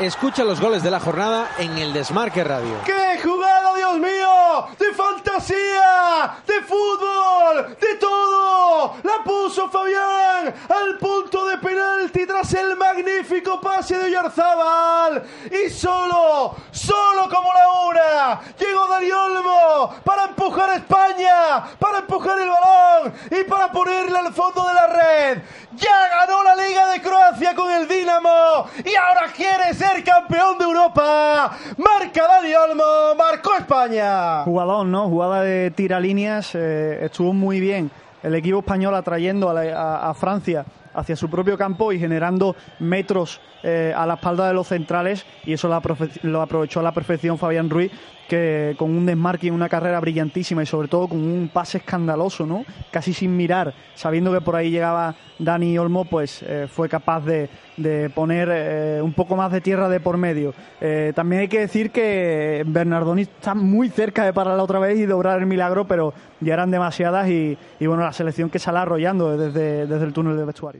Escucha los goles de la jornada en el Desmarque Radio. ¡Qué jugada, Dios mío! ¡De fantasía! ¡De fútbol! ¡De todo! La puso Fabián al punto de penalti tras el magnífico pase de Oyarzábal. Y solo, solo como la una, llegó Dani Olmo para empujar a España, para empujar el balón y para ponerle al fondo de la red. Ya ganó la Liga de Croacia con el Dinamo y ahora quiere ser campeón de Europa. Marca Dani Olmo, marcó España. Jugadón, ¿no? Jugada de tiralíneas, eh, estuvo muy bien. El equipo español atrayendo a, la- a- a Francia hacia su propio campo y generando metros eh, a la espalda de los centrales y eso lo, aprovechó a la perfección Fabián Ruiz que con un desmarque y una carrera brillantísima y sobre todo con un pase escandaloso, ¿no? Casi sin mirar, sabiendo que por ahí llegaba Dani Olmo, pues eh, fue capaz de, de poner eh, un poco más de tierra de por medio. También hay que decir que Bernardoni está muy cerca de pararla otra vez y lograr el milagro, pero ya eran demasiadas y, bueno, la selección que sale arrollando desde, desde el túnel de vestuarios.